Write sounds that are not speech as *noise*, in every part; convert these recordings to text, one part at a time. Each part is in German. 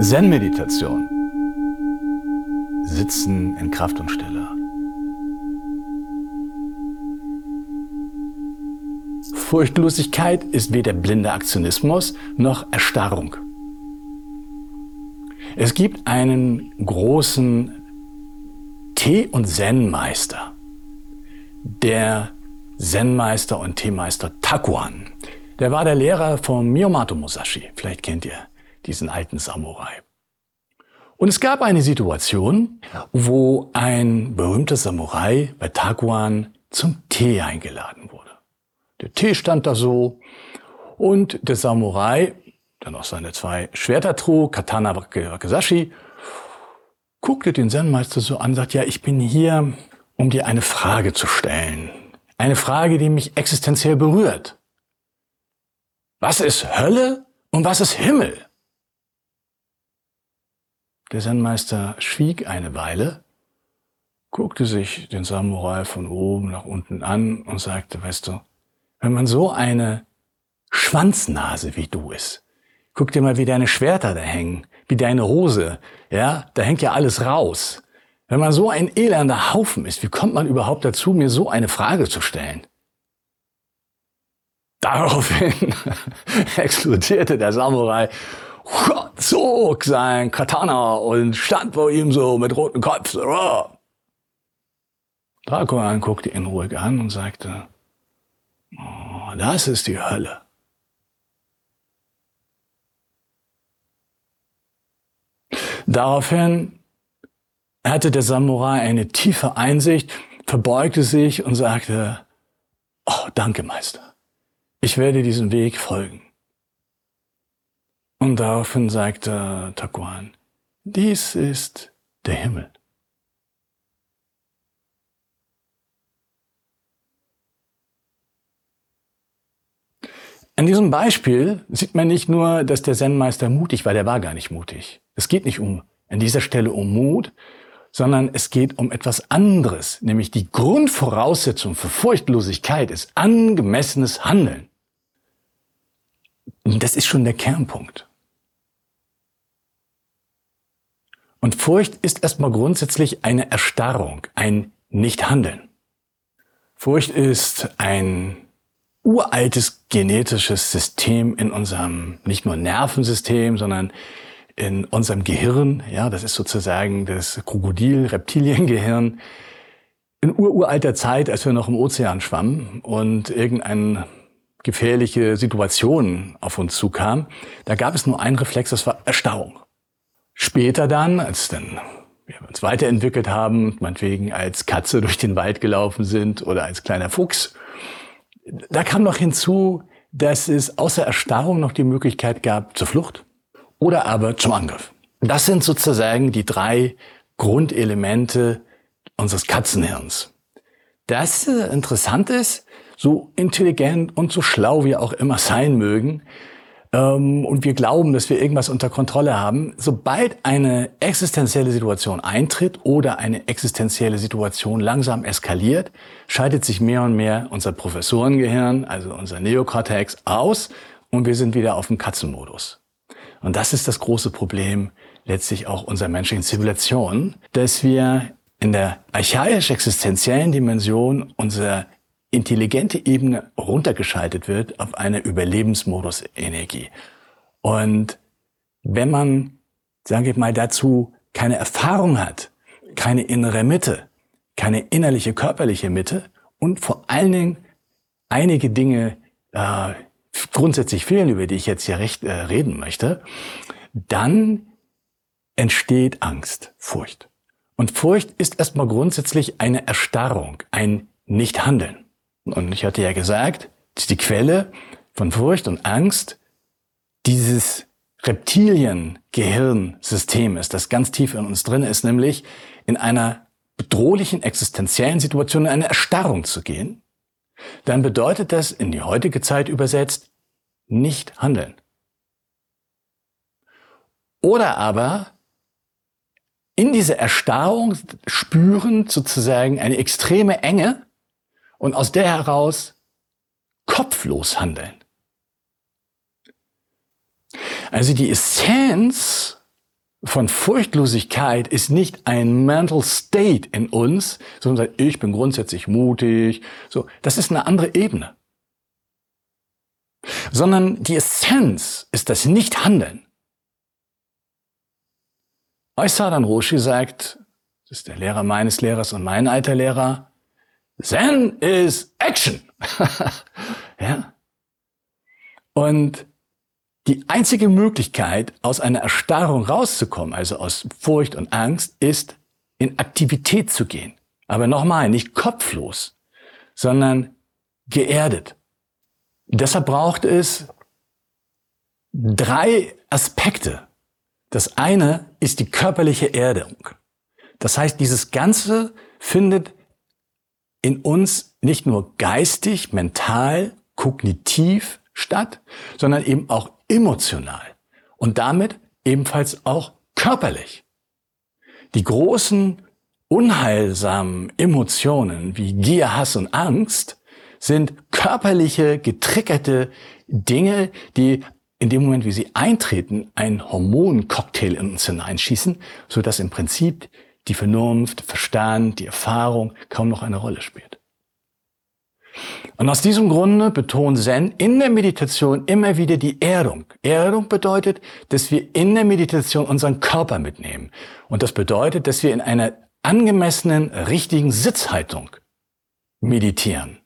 Zen-Meditation. Sitzen in Kraft und Stille. Furchtlosigkeit ist weder blinder Aktionismus noch Erstarrung. Es gibt einen großen Tee- und Zen-Meister, der Zen-Meister und Teemeister Takuan. Der war der Lehrer von Miyamoto Musashi. Vielleicht kennt ihr diesen alten Samurai. Und es gab eine Situation, wo ein berühmter Samurai bei Takuan zum Tee eingeladen wurde. Der Tee stand da so und der Samurai, der noch seine zwei Schwerter trug, Katana Wakizashi, guckte den Zen-Meister so an und sagt, ja, ich bin hier, um dir eine Frage zu stellen. Eine Frage, die mich existenziell berührt. Was ist Hölle und was ist Himmel? Der Zen-Meister schwieg eine Weile, guckte sich den Samurai von oben nach unten an und sagte, weißt du, wenn man so eine Schwanznase wie du ist, guck dir mal, wie deine Schwerter da hängen, wie deine Hose, ja, da hängt ja alles raus. Wenn man so ein elender Haufen ist, wie kommt man überhaupt dazu, mir so eine Frage zu stellen? Daraufhin *laughs* explodierte der Samurai, zog sein Katana und stand vor ihm so mit rotem Kopf. Dracoan guckte ihn ruhig an und sagte, Oh, das ist die Hölle. Daraufhin hatte der Samurai eine tiefe Einsicht, verbeugte sich und sagte, oh, danke, Meister. Ich werde diesem Weg folgen. Und daraufhin sagte Takuan, dies ist der Himmel. An diesem Beispiel sieht man nicht nur, dass der Zen-Meister mutig war, der war gar nicht mutig. Es geht nicht um, an dieser Stelle um Mut, sondern es geht um etwas anderes, nämlich die Grundvoraussetzung für Furchtlosigkeit ist angemessenes Handeln. Und das ist schon der Kernpunkt. Und Furcht ist erstmal grundsätzlich eine Erstarrung, ein Nichthandeln. Furcht ist ein uraltes genetisches System in unserem, nicht nur Nervensystem, sondern in unserem Gehirn. Ja, das ist sozusagen das Krokodil-Reptiliengehirn. In ururalter Zeit, als wir noch im Ozean schwammen und irgendeine gefährliche Situation auf uns zukam, da gab es nur einen Reflex, das war Erstarrung. Später dann, als dann wir uns weiterentwickelt haben, meinetwegen als Katze durch den Wald gelaufen sind oder als kleiner Fuchs, da kam noch hinzu, dass es außer Erstarrung noch die Möglichkeit gab zur Flucht oder aber zum Angriff. Das sind sozusagen die drei Grundelemente unseres Katzenhirns. Das interessant ist, so intelligent und so schlau wir auch immer sein mögen, ähm, und wir glauben, dass wir irgendwas unter Kontrolle haben, sobald eine existenzielle Situation eintritt oder eine existenzielle Situation langsam eskaliert, schaltet sich mehr und mehr unser Professorengehirn, also unser Neokortex, aus und wir sind wieder auf dem Katzenmodus. Und das ist das große Problem letztlich auch unserer menschlichen Zivilisation, dass wir in der archaisch-existenziellen Dimension unserer intelligente Ebene runtergeschaltet wird auf eine Überlebensmodus-Energie. Und wenn man, sagen wir mal, dazu keine Erfahrung hat, keine innere Mitte, keine innerliche körperliche Mitte und vor allen Dingen einige Dinge äh, grundsätzlich fehlen, über die ich jetzt hier recht äh, reden möchte, dann entsteht Angst, Furcht. Und Furcht ist erstmal grundsätzlich eine Erstarrung, ein Nichthandeln. Und ich hatte ja gesagt, die Quelle von Furcht und Angst dieses Reptilien-Gehirnsystem ist, das ganz tief in uns drin ist, nämlich in einer bedrohlichen existenziellen Situation in eine Erstarrung zu gehen, dann bedeutet das in die heutige Zeit übersetzt nicht handeln. Oder aber in dieser Erstarrung spüren sozusagen eine extreme Enge und aus der heraus kopflos handeln. Also die Essenz von Furchtlosigkeit ist nicht ein Mental State in uns, sondern ich bin grundsätzlich mutig. So, das ist eine andere Ebene. Sondern die Essenz ist das Nicht-Handeln. Oysadan Roshi sagt, das ist der Lehrer meines Lehrers und mein alter Lehrer, Zen is Action. *laughs* ja? Und die einzige Möglichkeit, aus einer Erstarrung rauszukommen, also aus Furcht und Angst, ist, in Aktivität zu gehen. Aber nochmal, nicht kopflos, sondern geerdet. Deshalb braucht es drei Aspekte. Das eine ist die körperliche Erdung. Das heißt, dieses Ganze findet in uns nicht nur geistig, mental, kognitiv statt, sondern eben auch emotional und damit ebenfalls auch körperlich. Die großen unheilsamen Emotionen wie Gier, Hass und Angst sind körperliche, getriggerte Dinge, die in dem Moment, wie sie eintreten, einen Hormoncocktail in uns hineinschießen, so dass im Prinzip die Vernunft, Verstand, die Erfahrung kaum noch eine Rolle spielt. Und aus diesem Grunde betont Zen in der Meditation immer wieder die Erdung. Erdung bedeutet, dass wir in der Meditation unseren Körper mitnehmen. Und das bedeutet, dass wir in einer angemessenen, richtigen Sitzhaltung meditieren.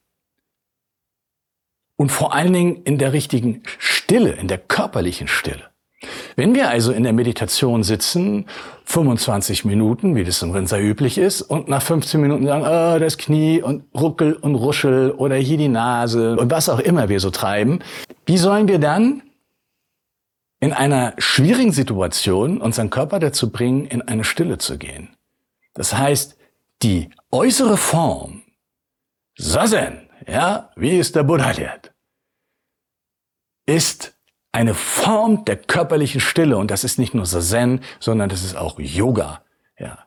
Und vor allen Dingen in der richtigen Stille, in der körperlichen Stille. Wenn wir also in der Meditation sitzen, 25 Minuten, wie das in Rinser üblich ist, und nach 15 Minuten sagen, oh, das Knie und Ruckel und Ruschel oder hier die Nase und was auch immer wir so treiben, wie sollen wir dann in einer schwierigen Situation unseren Körper dazu bringen, in eine Stille zu gehen? Das heißt, die äußere Form, Sazen, ja, wie es der Buddha lehrt, ist eine Form der körperlichen Stille. Und das ist nicht nur Zen, sondern das ist auch Yoga. Ja.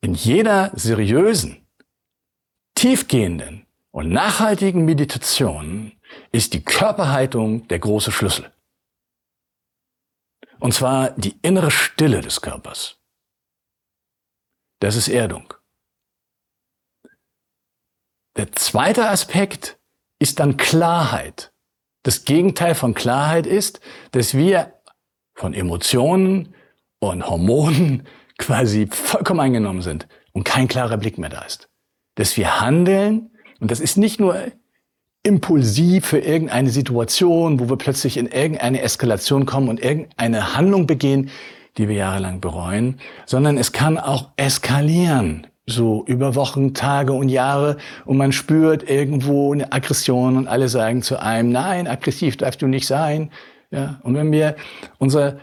In jeder seriösen, tiefgehenden und nachhaltigen Meditation ist die Körperhaltung der große Schlüssel. Und zwar die innere Stille des Körpers. Das ist Erdung. Der zweite Aspekt ist dann Klarheit. Das Gegenteil von Klarheit ist, dass wir von Emotionen und Hormonen *laughs* quasi vollkommen eingenommen sind und kein klarer Blick mehr da ist. Dass wir handeln, und das ist nicht nur impulsiv für irgendeine Situation, wo wir plötzlich in irgendeine Eskalation kommen und irgendeine Handlung begehen, die wir jahrelang bereuen, sondern es kann auch eskalieren so über Wochen, Tage und Jahre und man spürt irgendwo eine Aggression und alle sagen zu einem, nein, aggressiv darfst du nicht sein. Ja, und wenn wir unsere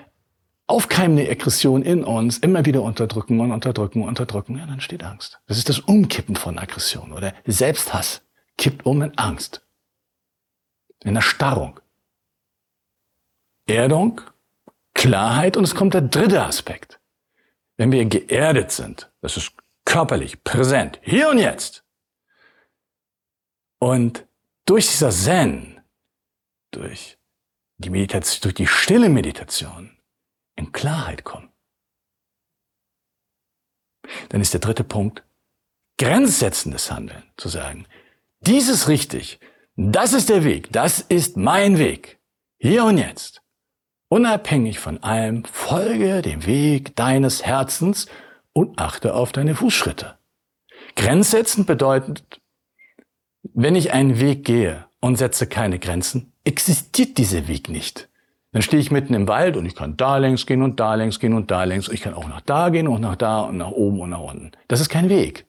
aufkeimende Aggression in uns immer wieder unterdrücken und unterdrücken und unterdrücken, ja, dann steht Angst. Das ist das Umkippen von Aggression oder Selbsthass kippt um in Angst. In Erstarrung. Erdung, Klarheit und es kommt der dritte Aspekt. Wenn wir geerdet sind, das ist körperlich, präsent, hier und jetzt. Und durch dieser Zen, durch die Meditation, durch die stille Meditation in Klarheit kommen. Dann ist der dritte Punkt grenzsetzendes Handeln, zu sagen, dies ist richtig, das ist der Weg, das ist mein Weg, hier und jetzt. Unabhängig von allem, folge dem Weg deines Herzens und achte auf deine Fußschritte. Grenzsetzen bedeutet, wenn ich einen Weg gehe und setze keine Grenzen, existiert dieser Weg nicht. Dann stehe ich mitten im Wald und ich kann da längs gehen und da längs gehen und da längs. Ich kann auch nach da gehen und nach da und nach oben und nach unten. Das ist kein Weg.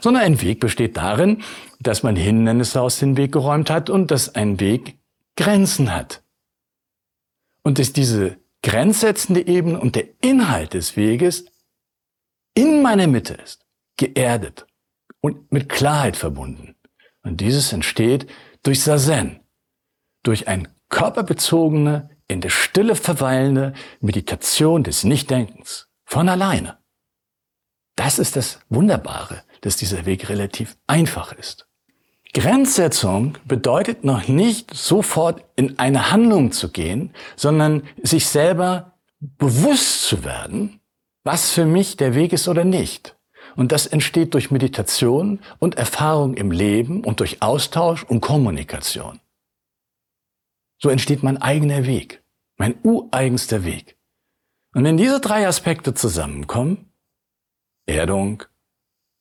Sondern ein Weg besteht darin, dass man Hindernisse aus dem Weg geräumt hat und dass ein Weg Grenzen hat. Und dass diese grenzsetzende Ebene und der Inhalt des Weges in meiner Mitte ist, geerdet und mit Klarheit verbunden. Und dieses entsteht durch Sazen, durch ein körperbezogene, in der Stille verweilende Meditation des Nichtdenkens von alleine. das ist das Wunderbare, dass dieser Weg relativ einfach ist. Grenzsetzung bedeutet noch nicht sofort in eine Handlung zu gehen, sondern sich selber bewusst zu werden, was für mich der Weg ist oder nicht. Und das entsteht durch Meditation und Erfahrung im Leben und durch Austausch und Kommunikation. So entsteht mein eigener Weg, mein ureigenster Weg. Und wenn diese drei Aspekte zusammenkommen, Erdung,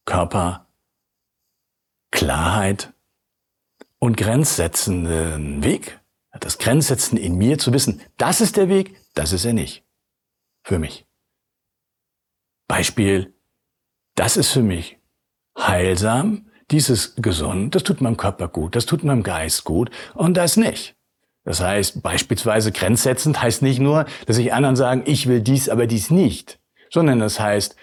Körper, Klarheit und grenzsetzenden Weg, das Grenzsetzen in mir zu wissen, das ist der Weg, das ist er nicht. Für mich. Beispiel, das ist für mich heilsam, dies ist gesund, das tut meinem Körper gut, das tut meinem Geist gut und das nicht. Das heißt, beispielsweise grenzsetzend heißt nicht nur, dass ich anderen sagen, ich will dies, aber dies nicht, sondern das heißt,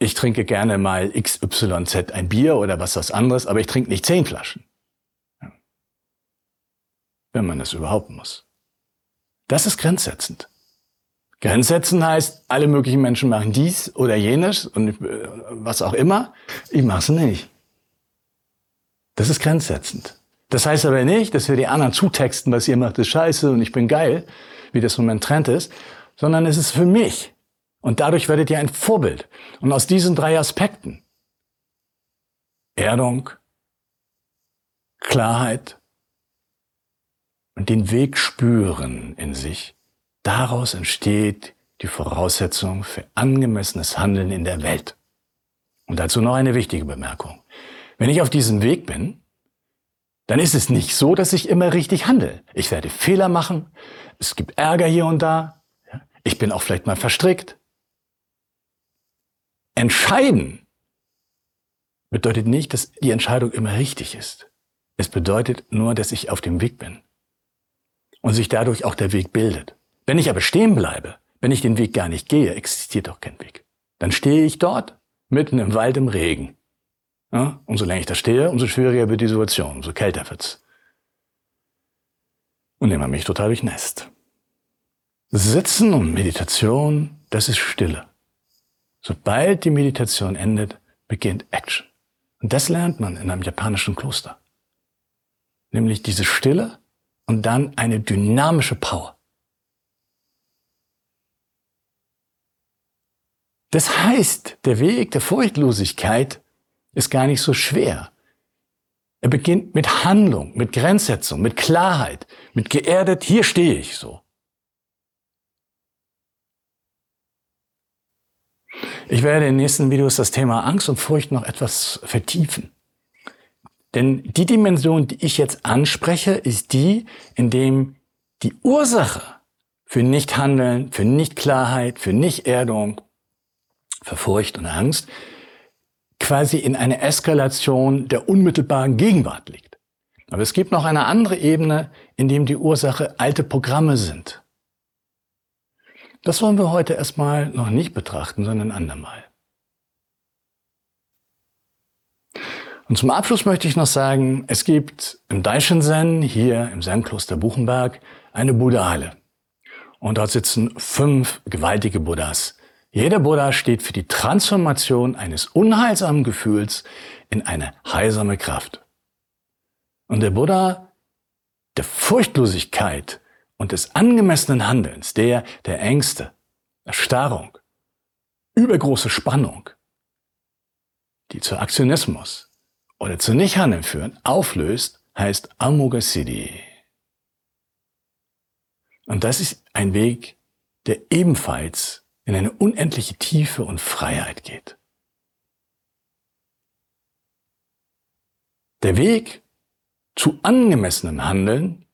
ich trinke gerne mal XYZ ein Bier oder was was anderes, aber ich trinke nicht zehn Flaschen wenn man es überhaupt muss. Das ist grenzsetzend. Grenzsetzen heißt, alle möglichen Menschen machen dies oder jenes und äh, was auch immer. Ich mache es nicht. Das ist grenzsetzend. Das heißt aber nicht, dass wir die anderen zutexten, was ihr macht, ist scheiße und ich bin geil, wie das im Moment Trend ist, sondern es ist für mich. Und dadurch werdet ihr ein Vorbild. Und aus diesen drei Aspekten, Erdung, Klarheit und den Weg spüren in sich, daraus entsteht die Voraussetzung für angemessenes Handeln in der Welt. Und dazu noch eine wichtige Bemerkung. Wenn ich auf diesem Weg bin, dann ist es nicht so, dass ich immer richtig handle. Ich werde Fehler machen, es gibt Ärger hier und da, ich bin auch vielleicht mal verstrickt. Entscheiden bedeutet nicht, dass die Entscheidung immer richtig ist. Es bedeutet nur, dass ich auf dem Weg bin und sich dadurch auch der Weg bildet. Wenn ich aber stehen bleibe, wenn ich den Weg gar nicht gehe, existiert auch kein Weg. Dann stehe ich dort, mitten im Wald im Regen. Ja? Und solange ich da stehe, umso schwieriger wird die Situation, umso kälter wird's. Und immer mich total durchnässt. Sitzen und Meditation, das ist Stille. Sobald die Meditation endet, beginnt Action. Und das lernt man in einem japanischen Kloster. Nämlich diese Stille und dann eine dynamische Power. Das heißt, der Weg der Furchtlosigkeit ist gar nicht so schwer. Er beginnt mit Handlung, mit Grenzsetzung, mit Klarheit, mit geerdet, hier stehe ich so. Ich werde in den nächsten Videos das Thema Angst und Furcht noch etwas vertiefen. Denn die Dimension, die ich jetzt anspreche, ist die, in dem die Ursache für Nichthandeln, für Nichtklarheit, für Nichterdung, für Furcht und Angst quasi in einer Eskalation der unmittelbaren Gegenwart liegt. Aber es gibt noch eine andere Ebene, in dem die Ursache alte Programme sind. Das wollen wir heute erstmal noch nicht betrachten, sondern andermal. Und zum Abschluss möchte ich noch sagen, es gibt im Daishin Zen, hier im Zen-Kloster Buchenberg, eine Buddha-Halle. Und dort sitzen fünf gewaltige Buddhas. Jeder Buddha steht für die Transformation eines unheilsamen Gefühls in eine heilsame Kraft. Und der Buddha der Furchtlosigkeit und des angemessenen Handelns, der der Ängste, Erstarrung, übergroße Spannung, die zu Aktionismus, oder zu Nichthandeln führen, auflöst, heißt Amoghasiddhi. Und das ist ein Weg, der ebenfalls in eine unendliche Tiefe und Freiheit geht. Der Weg zu angemessenem Handeln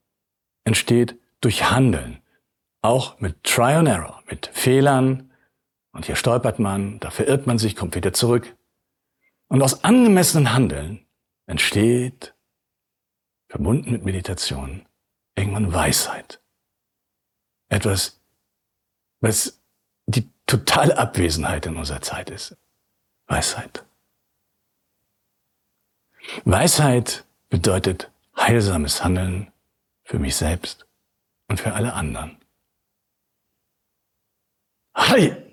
entsteht durch Handeln, auch mit Try and Error, mit Fehlern. Und hier stolpert man, da verirrt man sich, kommt wieder zurück. Und aus angemessenem Handeln entsteht, verbunden mit Meditation, irgendwann Weisheit. Etwas, was totale Abwesenheit in unserer Zeit ist. Weisheit. Weisheit bedeutet heilsames Handeln für mich selbst und für alle anderen. Hi!